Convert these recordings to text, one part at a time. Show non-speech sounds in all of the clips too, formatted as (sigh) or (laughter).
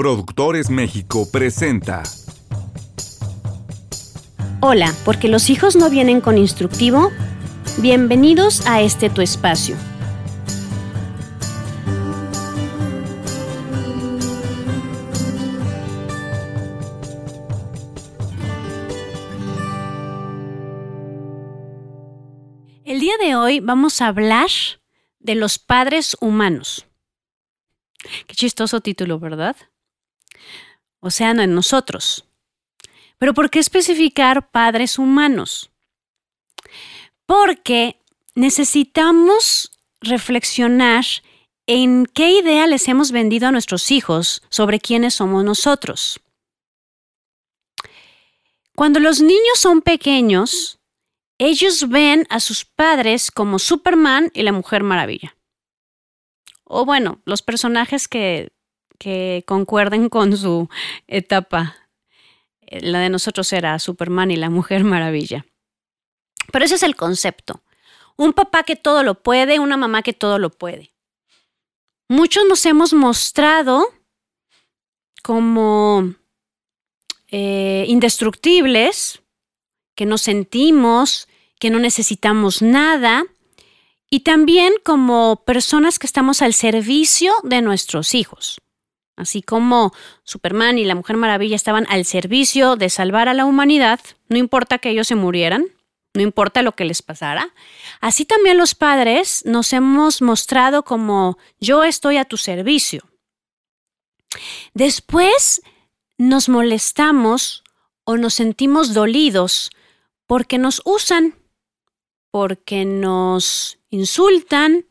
Productores México presenta. Hola, porque los hijos no vienen con instructivo. Bienvenidos a este tu espacio. El día de hoy vamos a hablar de los padres humanos. Qué chistoso título, ¿verdad? O sea, no en nosotros. Pero ¿por qué especificar padres humanos? Porque necesitamos reflexionar en qué idea les hemos vendido a nuestros hijos sobre quiénes somos nosotros. Cuando los niños son pequeños, ellos ven a sus padres como Superman y la Mujer Maravilla. O bueno, los personajes que, que concuerden con su etapa. La de nosotros era Superman y la Mujer Maravilla. Pero ese es el concepto. Un papá que todo lo puede, una mamá que todo lo puede. Muchos nos hemos mostrado como eh, indestructibles, que nos sentimos, que no necesitamos nada, y también como personas que estamos al servicio de nuestros hijos. Así como Superman y la Mujer Maravilla estaban al servicio de salvar a la humanidad, no importa que ellos se murieran, no importa lo que les pasara, así también los padres nos hemos mostrado como yo estoy a tu servicio. Después nos molestamos o nos sentimos dolidos porque nos usan, porque nos insultan,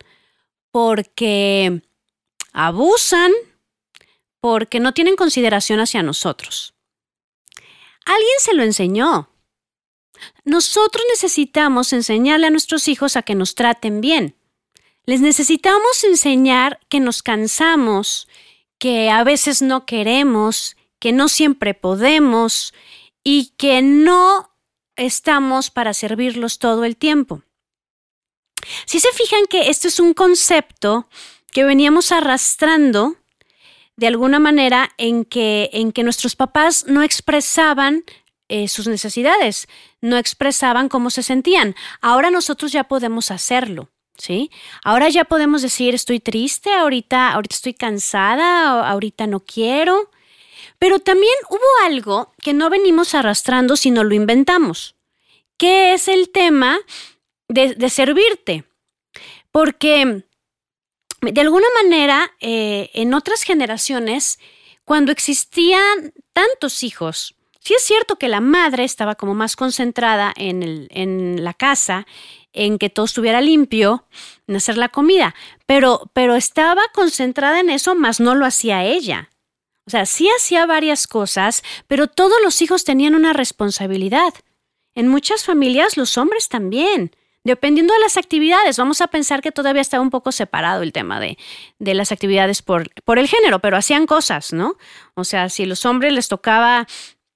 porque abusan porque no tienen consideración hacia nosotros. Alguien se lo enseñó. Nosotros necesitamos enseñarle a nuestros hijos a que nos traten bien. Les necesitamos enseñar que nos cansamos, que a veces no queremos, que no siempre podemos y que no estamos para servirlos todo el tiempo. Si se fijan que esto es un concepto que veníamos arrastrando de alguna manera en que, en que nuestros papás no expresaban eh, sus necesidades, no expresaban cómo se sentían. Ahora nosotros ya podemos hacerlo. ¿Sí? Ahora ya podemos decir, estoy triste, ahorita, ahorita estoy cansada, ahorita no quiero. Pero también hubo algo que no venimos arrastrando, sino lo inventamos, que es el tema de, de servirte. Porque de alguna manera, eh, en otras generaciones, cuando existían tantos hijos, sí es cierto que la madre estaba como más concentrada en, el, en la casa, en que todo estuviera limpio, en hacer la comida, pero, pero estaba concentrada en eso, más no lo hacía ella. O sea, sí hacía varias cosas, pero todos los hijos tenían una responsabilidad. En muchas familias los hombres también. Dependiendo de las actividades, vamos a pensar que todavía estaba un poco separado el tema de, de las actividades por, por, el género, pero hacían cosas, ¿no? O sea, si a los hombres les tocaba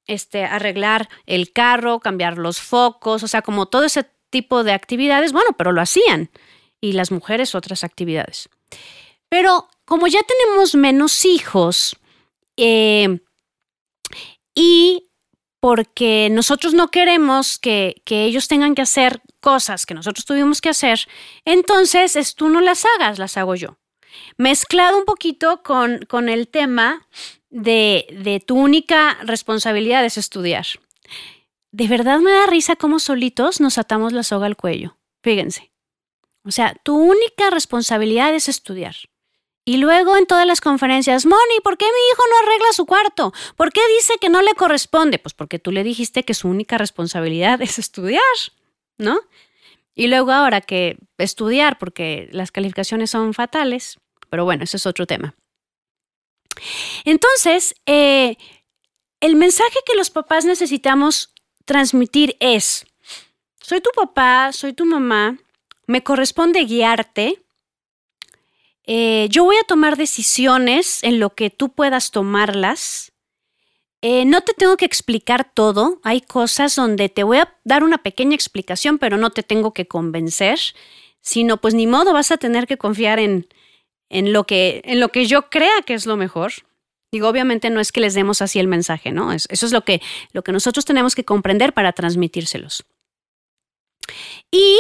este, arreglar el carro, cambiar los focos, o sea, como todo ese tipo de actividades, bueno, pero lo hacían. Y las mujeres otras actividades. Pero como ya tenemos menos hijos eh, y porque nosotros no queremos que, que, ellos tengan que hacer cosas que nosotros tuvimos que hacer, entonces es tú no las hagas, las hago yo. Mezclado un poquito con, con el tema de, de tu única responsabilidad es estudiar. De verdad me da risa cómo solitos nos atamos la soga al cuello. Fíjense. O sea, tu única responsabilidad es estudiar. Y luego en todas las conferencias, Moni, ¿por qué mi hijo no arregla su cuarto? ¿Por qué dice que no le corresponde? Pues porque tú le dijiste que su única responsabilidad es estudiar, ¿no? Y luego ahora que estudiar, porque las calificaciones son fatales, pero bueno, ese es otro tema. Entonces, eh, el mensaje que los papás necesitamos transmitir es, soy tu papá, soy tu mamá, me corresponde guiarte, eh, yo voy a tomar decisiones en lo que tú puedas tomarlas. Eh, no te tengo que explicar todo. Hay cosas donde te voy a dar una pequeña explicación, pero no te tengo que convencer, sino pues ni modo vas a tener que confiar en, en, lo, que, en lo que yo crea que es lo mejor. Digo, obviamente no es que les demos así el mensaje, ¿no? Eso es lo que, lo que nosotros tenemos que comprender para transmitírselos. Y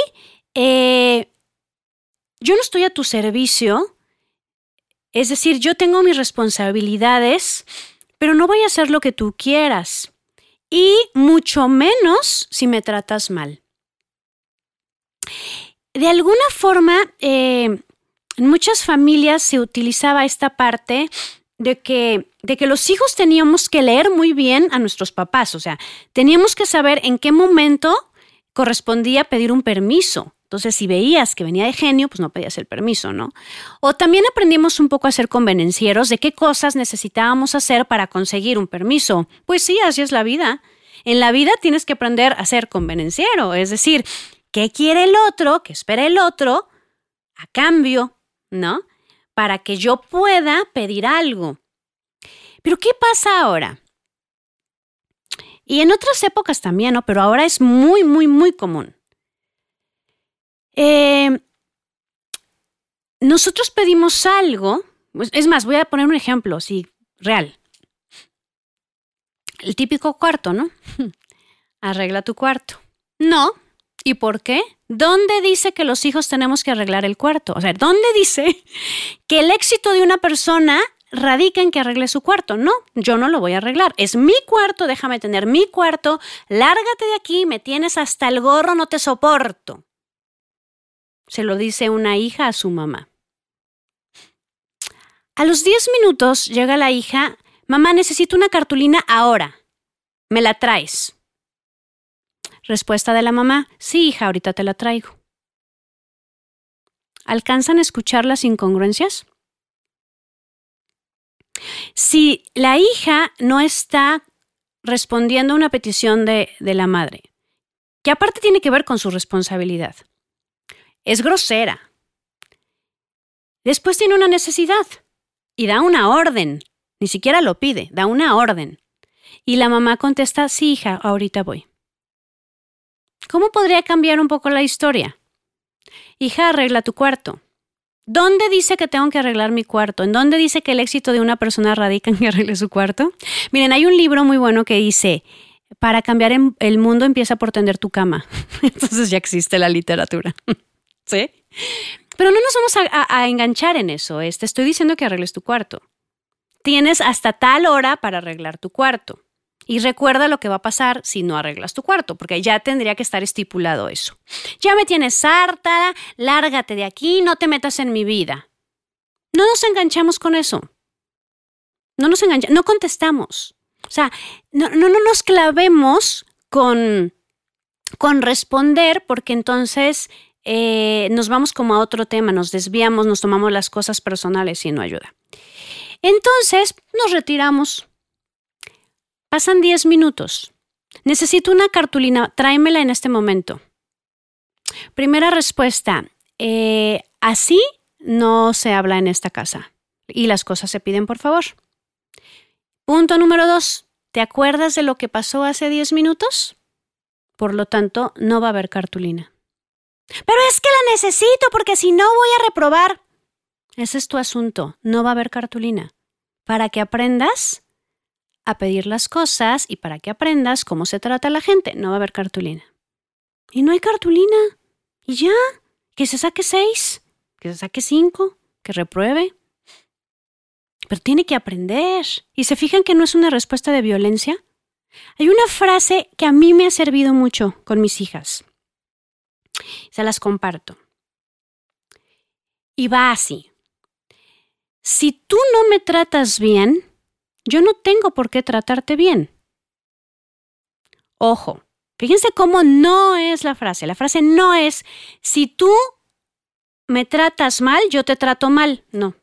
eh, yo no estoy a tu servicio, es decir, yo tengo mis responsabilidades, pero no voy a hacer lo que tú quieras. Y mucho menos si me tratas mal. De alguna forma, eh, en muchas familias se utilizaba esta parte de que, de que los hijos teníamos que leer muy bien a nuestros papás, o sea, teníamos que saber en qué momento correspondía pedir un permiso. Entonces, si veías que venía de genio, pues no pedías el permiso, ¿no? O también aprendimos un poco a ser convenencieros de qué cosas necesitábamos hacer para conseguir un permiso. Pues sí, así es la vida. En la vida tienes que aprender a ser convenenciero, es decir, qué quiere el otro, qué espera el otro, a cambio, ¿no? Para que yo pueda pedir algo. Pero ¿qué pasa ahora? Y en otras épocas también, ¿no? Pero ahora es muy, muy, muy común. Eh, nosotros pedimos algo, pues, es más, voy a poner un ejemplo, sí, real. El típico cuarto, ¿no? (laughs) Arregla tu cuarto. No. ¿Y por qué? ¿Dónde dice que los hijos tenemos que arreglar el cuarto? O sea, ¿dónde dice (laughs) que el éxito de una persona radica en que arregle su cuarto. No, yo no lo voy a arreglar. Es mi cuarto, déjame tener mi cuarto. Lárgate de aquí, me tienes hasta el gorro, no te soporto. Se lo dice una hija a su mamá. A los 10 minutos llega la hija, mamá, necesito una cartulina ahora. ¿Me la traes? Respuesta de la mamá, sí, hija, ahorita te la traigo. ¿Alcanzan a escuchar las incongruencias? Si la hija no está respondiendo a una petición de, de la madre, que aparte tiene que ver con su responsabilidad, es grosera, después tiene una necesidad y da una orden, ni siquiera lo pide, da una orden. Y la mamá contesta, sí, hija, ahorita voy. ¿Cómo podría cambiar un poco la historia? Hija, arregla tu cuarto. ¿Dónde dice que tengo que arreglar mi cuarto? ¿En dónde dice que el éxito de una persona radica en que arregle su cuarto? Miren, hay un libro muy bueno que dice, para cambiar el mundo empieza por tender tu cama. (laughs) Entonces ya existe la literatura. ¿Sí? Pero no nos vamos a, enganchar en eso. Estoy diciendo que arregles tu cuarto. Tienes hasta tal hora para arreglar tu cuarto. Y recuerda lo que va a pasar si no arreglas tu cuarto, porque ya tendría que estar estipulado eso. Ya me tienes harta, lárgate de aquí, no te metas en mi vida. No nos enganchamos con eso. No nos enganchamos, no contestamos. O sea, no, no, nos clavemos con, con responder, porque entonces eh, nos vamos como a otro tema, nos desviamos, nos tomamos las cosas personales y no ayuda. Entonces, nos retiramos Pasan 10 minutos. Necesito una cartulina, tráemela en este momento. Primera respuesta, eh, así no se habla en esta casa y las cosas se piden por favor. Punto número dos, ¿te acuerdas de lo que pasó hace 10 minutos? Por lo tanto, no va a haber cartulina. Pero es que la necesito porque si no voy a reprobar. Ese es tu asunto, no va a haber cartulina. Para que aprendas a pedir las cosas y para que aprendas cómo se trata la gente. No va a haber cartulina. Y no hay cartulina. Y ya, que se saque seis, que se saque cinco, que repruebe. Pero tiene que aprender. ¿Y se fijan que no es una respuesta de violencia? Hay una frase que a mí me ha servido mucho con mis hijas. Se las comparto. Y va así. Si tú no me tratas bien, yo no tengo por qué tratarte bien. Ojo, fíjense cómo no es la frase. La frase no es, si tú me tratas mal, yo te trato mal. No.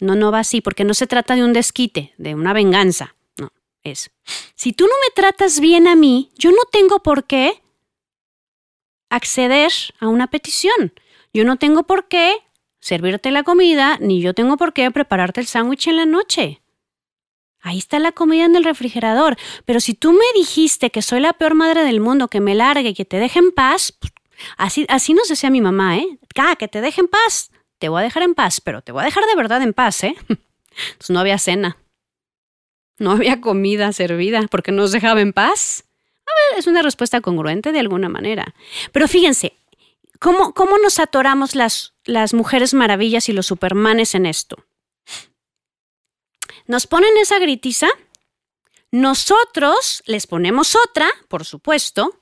No, no va así, porque no se trata de un desquite, de una venganza. No, es, si tú no me tratas bien a mí, yo no tengo por qué acceder a una petición. Yo no tengo por qué servirte la comida, ni yo tengo por qué prepararte el sándwich en la noche. Ahí está la comida en el refrigerador. Pero si tú me dijiste que soy la peor madre del mundo, que me largue y que te deje en paz, pues, así, así nos decía mi mamá, ¿eh? Ah, que te deje en paz. Te voy a dejar en paz, pero te voy a dejar de verdad en paz, ¿eh? Entonces (laughs) no había cena. No había comida servida porque nos dejaba en paz. Es una respuesta congruente de alguna manera. Pero fíjense, ¿cómo, cómo nos atoramos las, las mujeres maravillas y los supermanes en esto? Nos ponen esa gritiza, nosotros les ponemos otra, por supuesto,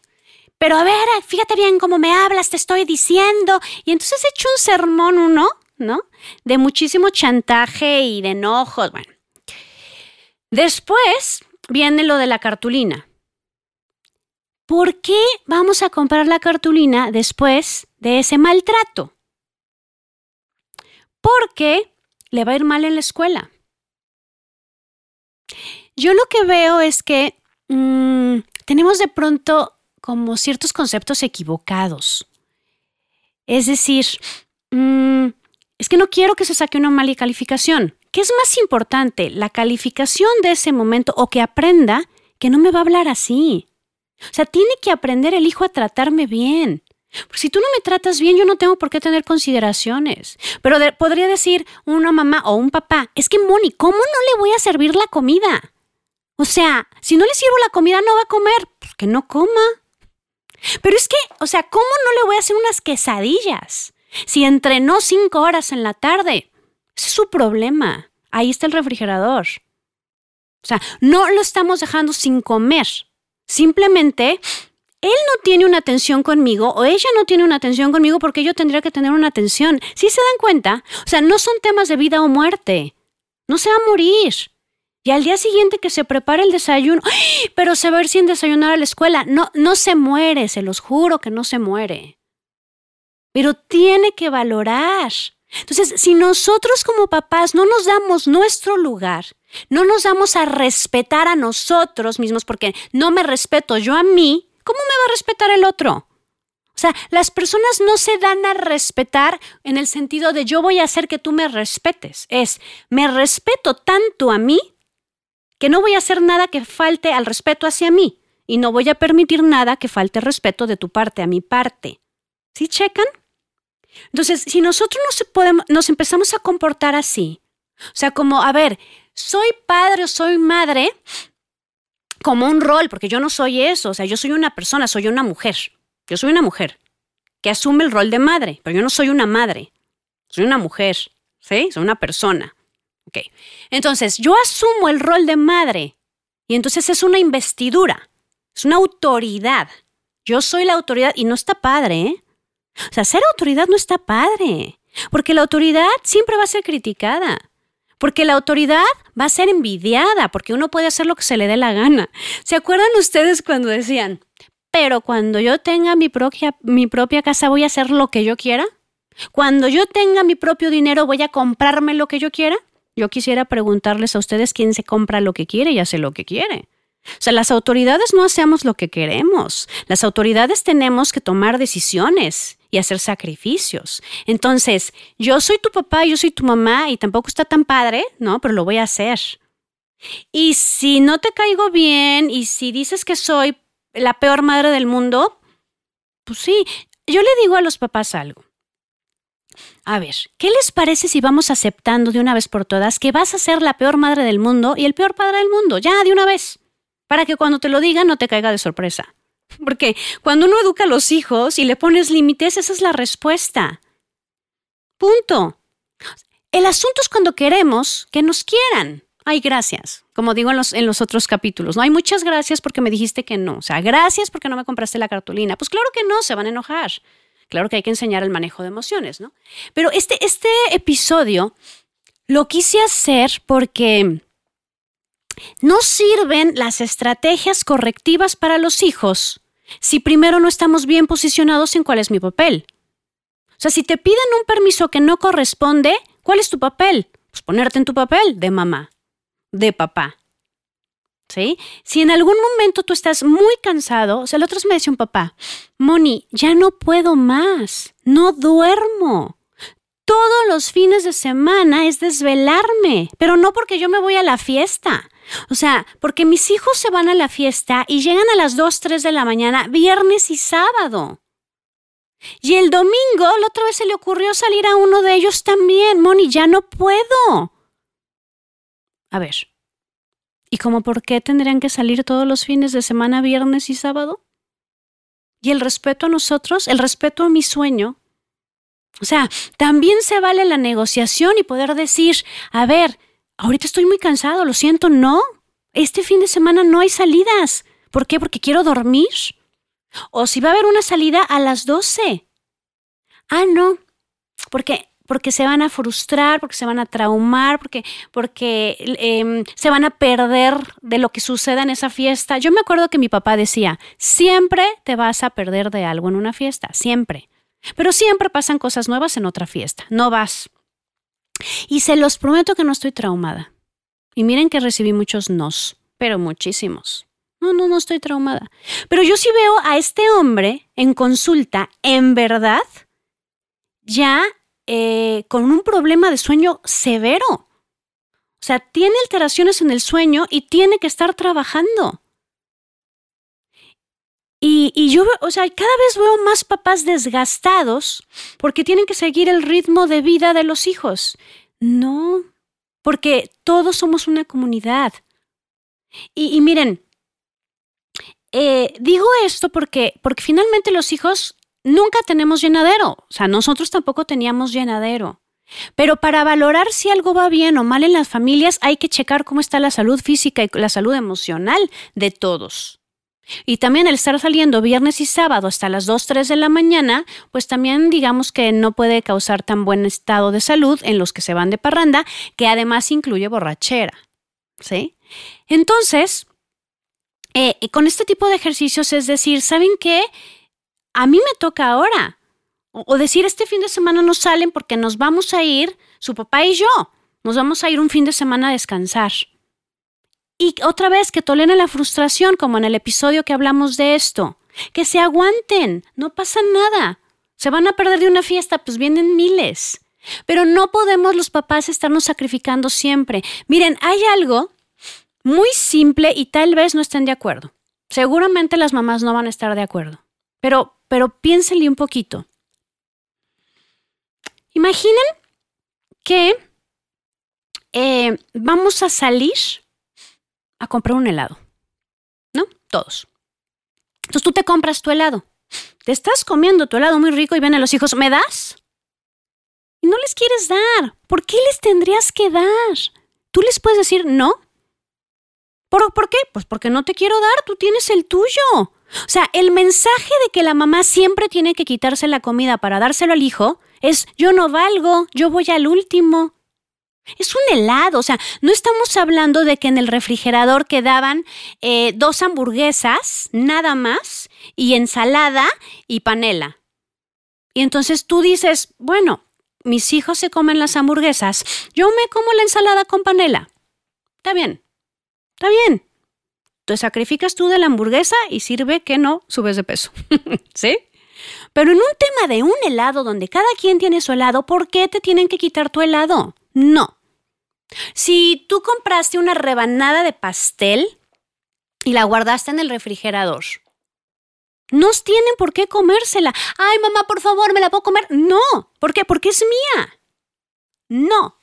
pero a ver, fíjate bien cómo me hablas, te estoy diciendo. Y entonces he hecho un sermón uno, ¿no? De muchísimo chantaje y de enojos, bueno. Después viene lo de la cartulina. ¿Por qué vamos a comprar la cartulina después de ese maltrato? Porque le va a ir mal en la escuela. Yo lo que veo es que mmm, tenemos de pronto como ciertos conceptos equivocados. Es decir, mmm, es que no quiero que se saque una mala calificación. ¿Qué es más importante, la calificación de ese momento o que aprenda que no me va a hablar así? O sea, tiene que aprender el hijo a tratarme bien. Porque si tú no me tratas bien, yo no tengo por qué tener consideraciones. Pero podría decir una mamá o un papá, es que Moni, ¿cómo no le voy a servir la comida? O sea, si no le sirvo la comida, no va a comer. Pues que no coma. Pero es que, o sea, ¿cómo no le voy a hacer unas quesadillas? Si entrenó cinco horas en la tarde. Ese es su problema. Ahí está el refrigerador. O sea, no lo estamos dejando sin comer. Simplemente él no tiene una atención conmigo o ella no tiene una atención conmigo porque yo tendría que tener una atención. ¿Sí se dan cuenta? O sea, no son temas de vida o muerte. No se va a morir. Y al día siguiente que se prepare el desayuno, ¡ay! pero se va a ir sin desayunar a la escuela. No, no se muere, se los juro que no se muere. Pero tiene que valorar. Entonces, si nosotros como papás no nos damos nuestro lugar, no nos damos a respetar a nosotros mismos, porque no me respeto yo a mí, ¿cómo me va a respetar el otro? O sea, las personas no se dan a respetar en el sentido de yo voy a hacer que tú me respetes. Es, me respeto tanto a mí que no voy a hacer nada que falte al respeto hacia mí y no voy a permitir nada que falte respeto de tu parte a mi parte. ¿Sí checan? Entonces, si nosotros nos, podemos, nos empezamos a comportar así, o sea, como, a ver, soy padre o soy madre como un rol, porque yo no soy eso, o sea, yo soy una persona, soy una mujer, yo soy una mujer que asume el rol de madre, pero yo no soy una madre, soy una mujer, ¿sí? Soy una persona. Ok, entonces yo asumo el rol de madre y entonces es una investidura, es una autoridad. Yo soy la autoridad y no está padre, ¿eh? O sea, ser autoridad no está padre, porque la autoridad siempre va a ser criticada. Porque la autoridad va a ser envidiada, porque uno puede hacer lo que se le dé la gana. ¿Se acuerdan ustedes cuando decían, pero cuando yo tenga mi propia, mi propia casa voy a hacer lo que yo quiera? Cuando yo tenga mi propio dinero voy a comprarme lo que yo quiera? Yo quisiera preguntarles a ustedes quién se compra lo que quiere y hace lo que quiere. O sea, las autoridades no hacemos lo que queremos. Las autoridades tenemos que tomar decisiones y hacer sacrificios. Entonces, yo soy tu papá, yo soy tu mamá y tampoco está tan padre, ¿no? Pero lo voy a hacer. Y si no te caigo bien y si dices que soy la peor madre del mundo, pues sí, yo le digo a los papás algo. A ver, ¿qué les parece si vamos aceptando de una vez por todas que vas a ser la peor madre del mundo y el peor padre del mundo? Ya, de una vez. Para que cuando te lo digan no te caiga de sorpresa. Porque cuando uno educa a los hijos y le pones límites, esa es la respuesta. Punto. El asunto es cuando queremos que nos quieran. Ay, gracias. Como digo en los, en los otros capítulos, no hay muchas gracias porque me dijiste que no. O sea, gracias porque no me compraste la cartulina. Pues claro que no, se van a enojar. Claro que hay que enseñar el manejo de emociones, ¿no? Pero este, este episodio lo quise hacer porque no sirven las estrategias correctivas para los hijos si primero no estamos bien posicionados en cuál es mi papel. O sea, si te piden un permiso que no corresponde, ¿cuál es tu papel? Pues ponerte en tu papel de mamá, de papá. ¿Sí? Si en algún momento tú estás muy cansado, o sea, el otro me decía un papá, Moni, ya no puedo más, no duermo. Todos los fines de semana es desvelarme, pero no porque yo me voy a la fiesta, o sea, porque mis hijos se van a la fiesta y llegan a las 2, 3 de la mañana, viernes y sábado. Y el domingo, la otra vez se le ocurrió salir a uno de ellos también. Moni, ya no puedo. A ver, ¿y cómo por qué tendrían que salir todos los fines de semana, viernes y sábado? Y el respeto a nosotros, el respeto a mi sueño. O sea, también se vale la negociación y poder decir, a ver, ahorita estoy muy cansado, lo siento, no. Este fin de semana no hay salidas. ¿Por qué? Porque quiero dormir. O si va a haber una salida a las 12. Ah, no, porque porque se van a frustrar, porque se van a traumar, porque, porque em, se van a perder de lo que suceda en esa fiesta. Yo me acuerdo que mi papá decía, siempre te vas a perder de algo en una fiesta, siempre. Pero siempre pasan cosas nuevas en otra fiesta, no vas. Y se los prometo que no estoy traumada. Y miren que recibí muchos nos, pero muchísimos. No, no, no estoy traumada. Pero yo sí veo a este hombre en consulta, en verdad, ya eh, con un problema de sueño severo. O sea, tiene alteraciones en el sueño y tiene que estar trabajando. Y, y, yo, o sea, cada vez veo más papás desgastados porque tienen que seguir el ritmo de vida de los hijos. No, porque todos somos una comunidad. Y, y miren, eh, digo esto porque, porque finalmente los hijos nunca tenemos llenadero. O sea, nosotros tampoco teníamos llenadero. Pero para valorar si algo va bien o mal en las familias hay que checar cómo está la salud física y la salud emocional de todos. Y también el estar saliendo viernes y sábado hasta las 2, 3 de la mañana, pues también digamos que no puede causar tan buen estado de salud en los que se van de parranda, que además incluye borrachera. ¿Sí? Entonces, eh, con este tipo de ejercicios es decir, ¿saben qué? a mí me toca ahora. O, decir, este fin de semana no salen porque nos vamos a ir, su papá y yo, nos vamos a ir un fin de semana a descansar. Y otra vez que toleren la frustración, como en el episodio que hablamos de esto. Que se aguanten, no pasa nada. Se van a perder de una fiesta, pues vienen miles. Pero no podemos los papás estarnos sacrificando siempre. Miren, hay algo muy simple y tal vez no estén de acuerdo. Seguramente las mamás no van a estar de acuerdo. Pero pero piénsenle un poquito. Imaginen que eh, vamos a salir a comprar un helado, ¿no? Todos. Entonces tú te compras tu helado. Te estás comiendo tu helado muy rico y vienen los hijos, ¿me das? Y no les quieres dar. ¿Por qué les tendrías que dar? Tú les puedes decir no. ¿Por, ¿Por qué? Pues porque no te quiero dar, tú tienes el tuyo. O sea, el mensaje de que la mamá siempre tiene que quitarse la comida para dárselo al hijo es yo no valgo, yo voy al último. Es un helado, o sea, no estamos hablando de que en el refrigerador quedaban eh, dos hamburguesas, nada más, y ensalada y panela. Y entonces tú dices, bueno, mis hijos se comen las hamburguesas, yo me como la ensalada con panela. Está bien, está bien, te sacrificas tú de la hamburguesa y sirve que no subes de peso. (laughs) ¿Sí? Pero en un tema de un helado donde cada quien tiene su helado, ¿por qué te tienen que quitar tu helado? No. Si tú compraste una rebanada de pastel y la guardaste en el refrigerador, no tienen por qué comérsela. Ay, mamá, por favor, ¿me la puedo comer? No. ¿Por qué? Porque es mía. No.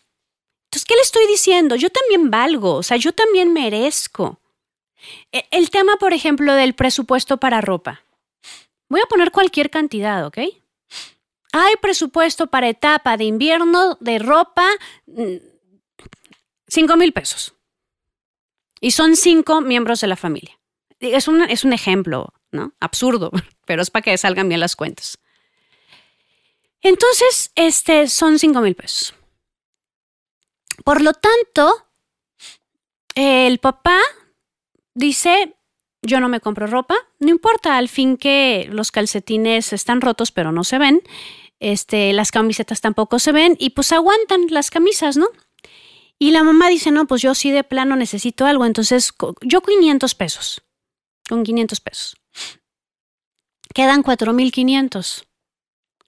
Entonces, ¿qué le estoy diciendo? Yo también valgo, o sea, yo también merezco. E, el tema, por ejemplo, del presupuesto para ropa. Voy a poner cualquier cantidad, ¿ok? Hay presupuesto para etapa de invierno de ropa, 5 mm, mil pesos. Y son cinco miembros de la familia. Es un, es un ejemplo, ¿no? Absurdo, (laughs) pero es para que salgan bien las cuentas. Entonces, este, son 5 mil pesos. Por lo tanto, el papá dice, yo no me compro ropa, no importa, al fin que los calcetines están rotos pero no se ven, este, las camisetas tampoco se ven y pues aguantan las camisas, ¿no? Y la mamá dice, no, pues yo sí de plano necesito algo, entonces yo 500 pesos, con 500 pesos. Quedan 4.500.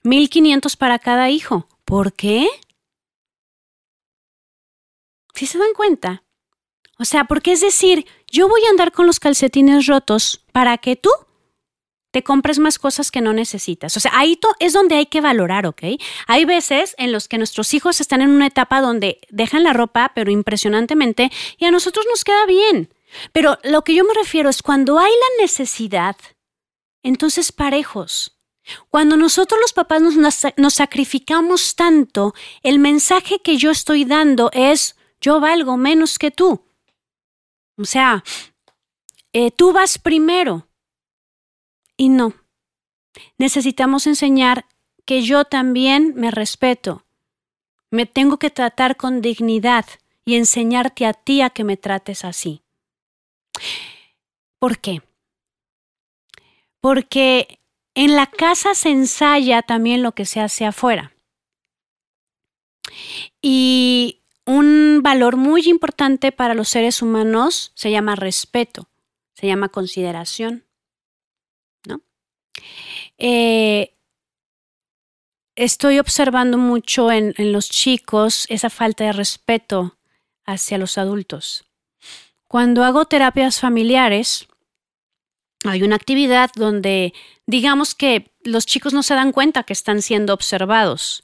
1.500 para cada hijo. ¿Por qué? Si se dan cuenta, o sea, porque es decir, yo voy a andar con los calcetines rotos para que tú te compres más cosas que no necesitas. O sea, ahí es donde hay que valorar, ¿ok? Hay veces en los que nuestros hijos están en una etapa donde dejan la ropa, pero impresionantemente, y a nosotros nos queda bien. Pero lo que yo me refiero es cuando hay la necesidad, entonces parejos. Cuando nosotros los papás nos, nos sacrificamos tanto, el mensaje que yo estoy dando es, yo valgo menos que tú. O sea, eh, tú vas primero. Y no. Necesitamos enseñar que yo también me respeto. Me tengo que tratar con dignidad y enseñarte a ti a que me trates así. ¿Por qué? Porque en la casa se ensaya también lo que se hace afuera. Y un valor muy importante para los seres humanos se llama respeto, se llama consideración. ¿no? Eh, estoy observando mucho en, en los chicos esa falta de respeto hacia los adultos. Cuando hago terapias familiares, hay una actividad donde digamos que los chicos no se dan cuenta que están siendo observados.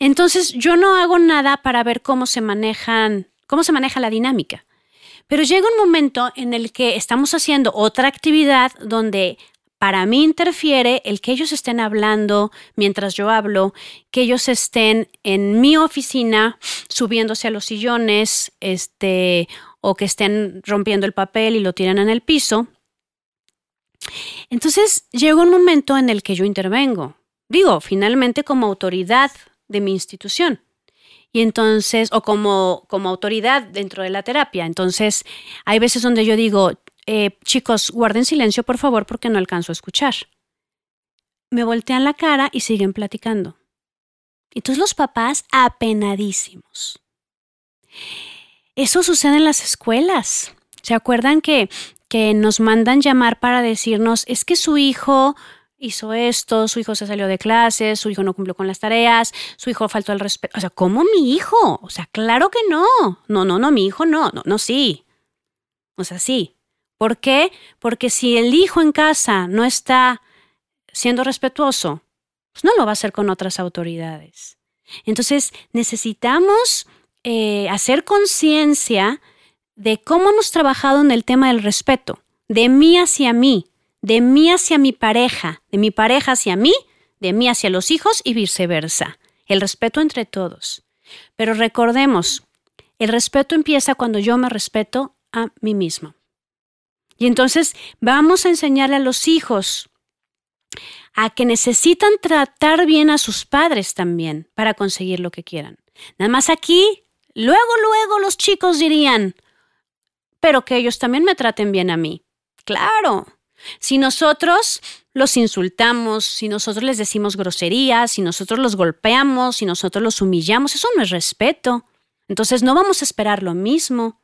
Entonces yo no hago nada para ver cómo se manejan, cómo se maneja la dinámica. Pero llega un momento en el que estamos haciendo otra actividad donde para mí interfiere el que ellos estén hablando mientras yo hablo, que ellos estén en mi oficina subiéndose a los sillones, este, o que estén rompiendo el papel y lo tiran en el piso. Entonces llegó un momento en el que yo intervengo, digo, finalmente como autoridad de mi institución. Y entonces, o como, como autoridad dentro de la terapia. Entonces, hay veces donde yo digo, eh, chicos, guarden silencio, por favor, porque no alcanzo a escuchar. Me voltean la cara y siguen platicando. Entonces los papás apenadísimos. Eso sucede en las escuelas. ¿Se acuerdan que que nos mandan llamar para decirnos, es que su hijo hizo esto, su hijo se salió de clases, su hijo no cumplió con las tareas, su hijo faltó al respeto. O sea, ¿cómo mi hijo? O sea, claro que no. No, no, no, mi hijo no, no, no, sí. O sea, sí. ¿Por qué? Porque si el hijo en casa no está siendo respetuoso, pues no lo va a hacer con otras autoridades. Entonces, necesitamos eh, hacer conciencia de cómo hemos trabajado en el tema del respeto, de mí hacia mí, de mí hacia mi pareja, de mi pareja hacia mí, de mí hacia los hijos y viceversa. El respeto entre todos. Pero recordemos, el respeto empieza cuando yo me respeto a mí mismo. Y entonces vamos a enseñarle a los hijos a que necesitan tratar bien a sus padres también para conseguir lo que quieran. Nada más aquí, luego, luego los chicos dirían, pero que ellos también me traten bien a mí. Claro. Si nosotros los insultamos, si nosotros les decimos groserías, si nosotros los golpeamos, si nosotros los humillamos, eso no es respeto. Entonces no vamos a esperar lo mismo.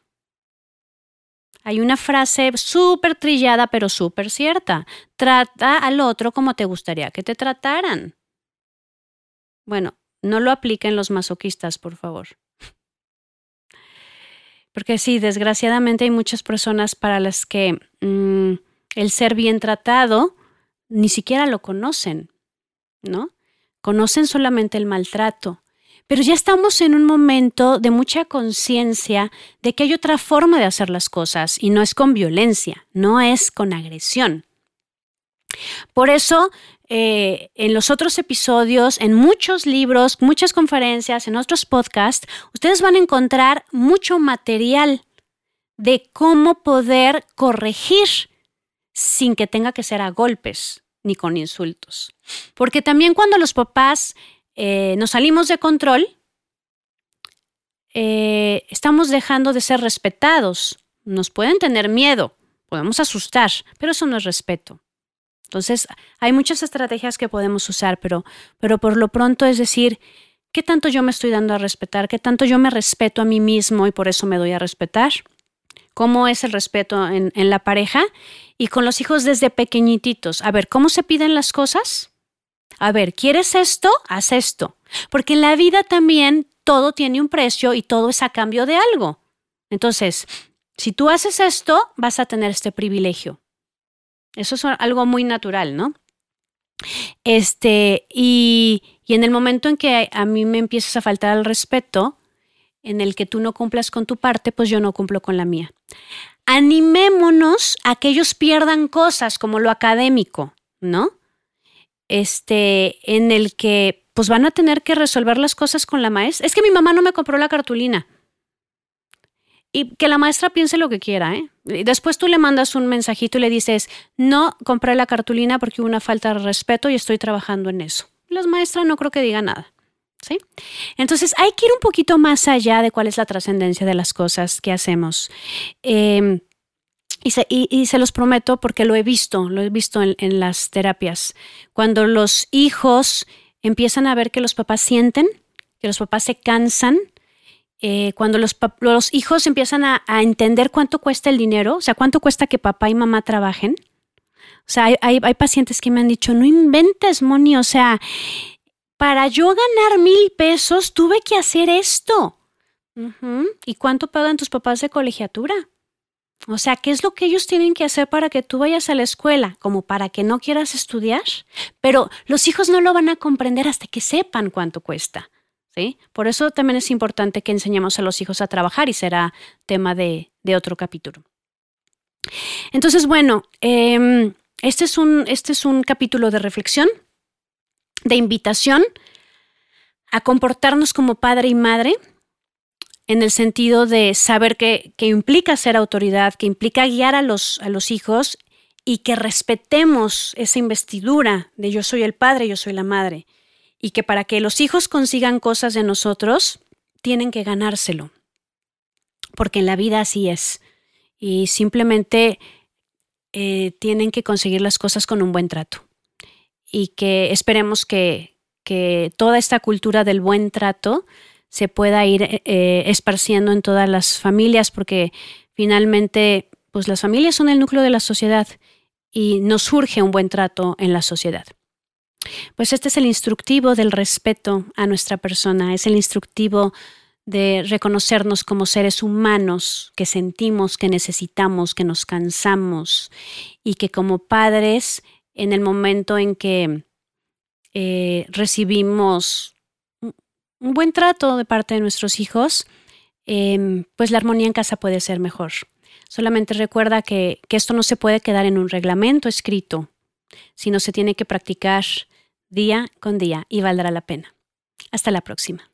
Hay una frase súper trillada, pero súper cierta. Trata al otro como te gustaría que te trataran. Bueno, no lo apliquen los masoquistas, por favor. Porque sí, desgraciadamente hay muchas personas para las que mm, el ser bien tratado ni siquiera lo conocen, ¿no? Conocen solamente el maltrato. Pero ya estamos en un momento de mucha conciencia de que hay otra forma de hacer las cosas y no es con violencia, no es con agresión. Por eso eh, en los otros episodios, en muchos libros, muchas conferencias, en otros podcasts, ustedes van a encontrar mucho material de cómo poder corregir sin que tenga que ser a golpes ni con insultos. Porque también cuando los papás eh, nos salimos de control, eh, estamos dejando de ser respetados. Nos pueden tener miedo, podemos asustar, pero eso no es respeto. Entonces, hay muchas estrategias que podemos usar, pero, pero por lo pronto es decir, ¿qué tanto yo me estoy dando a respetar? ¿Qué tanto yo me respeto a mí mismo y por eso me doy a respetar? ¿Cómo es el respeto en, la pareja? Y con los hijos desde pequeñititos. A ver, ¿cómo se piden las cosas? A ver, ¿quieres esto? Haz esto. Porque en la vida también todo tiene un precio y todo es a cambio de algo. Entonces, si tú haces esto, vas a tener este privilegio. Eso es algo muy natural, ¿no? Este, y, y en el momento en que a mí me empiezas a faltar el respeto, en el que tú no cumplas con tu parte, pues yo no cumplo con la mía. Animémonos a que ellos pierdan cosas como lo académico, ¿no? Este, en el que pues van a tener que resolver las cosas con la maestra. Es que mi mamá no me compró la cartulina. Y que la maestra piense lo que quiera, ¿eh? después tú le mandas un mensajito y le dices, no compré la cartulina porque hubo una falta de respeto y estoy trabajando en eso. Las maestras no creo que diga nada. Entonces hay que ir un poquito más allá de cuál es la trascendencia de las cosas que hacemos. Em, y, se, los prometo porque lo he visto, lo he visto en, las terapias. Cuando los hijos empiezan a ver que los papás sienten, que los papás se cansan, eh, cuando los, los, hijos empiezan a, entender cuánto cuesta el dinero, o sea, cuánto cuesta que papá y mamá trabajen. O sea, hay, hay pacientes que me han dicho, no inventes, Moni, o sea, para yo ganar mil pesos tuve que hacer esto. ¿Y cuánto pagan tus papás de colegiatura? O sea, ¿qué es lo que ellos tienen que hacer para que tú vayas a la escuela? Como para que no quieras estudiar. Pero los hijos no lo van a comprender hasta que sepan cuánto cuesta. ¿sí? Por eso también es importante que enseñemos a los hijos a trabajar y será tema de, otro capítulo. Entonces, bueno, em, este, es un, este es un capítulo de reflexión de invitación a comportarnos como padre y madre en el sentido de saber que, implica ser autoridad, que implica guiar a los, a los hijos y que respetemos esa investidura de yo soy el padre, yo soy la madre, y que para que los hijos consigan cosas de nosotros, tienen que ganárselo, porque en la vida así es, y simplemente eh, tienen que conseguir las cosas con un buen trato y que esperemos que, toda esta cultura del buen trato se pueda ir eh, esparciendo en todas las familias, porque finalmente, pues las familias son el núcleo de la sociedad y nos surge un buen trato en la sociedad. Pues este es el instructivo del respeto a nuestra persona, es el instructivo de reconocernos como seres humanos que sentimos, que necesitamos, que nos cansamos y que como padres en el momento en que eh, recibimos un buen trato de parte de nuestros hijos, em, pues la armonía en casa puede ser mejor. Solamente recuerda que, que esto no se puede quedar en un reglamento escrito, sino se tiene que practicar día con día y valdrá la pena. Hasta la próxima.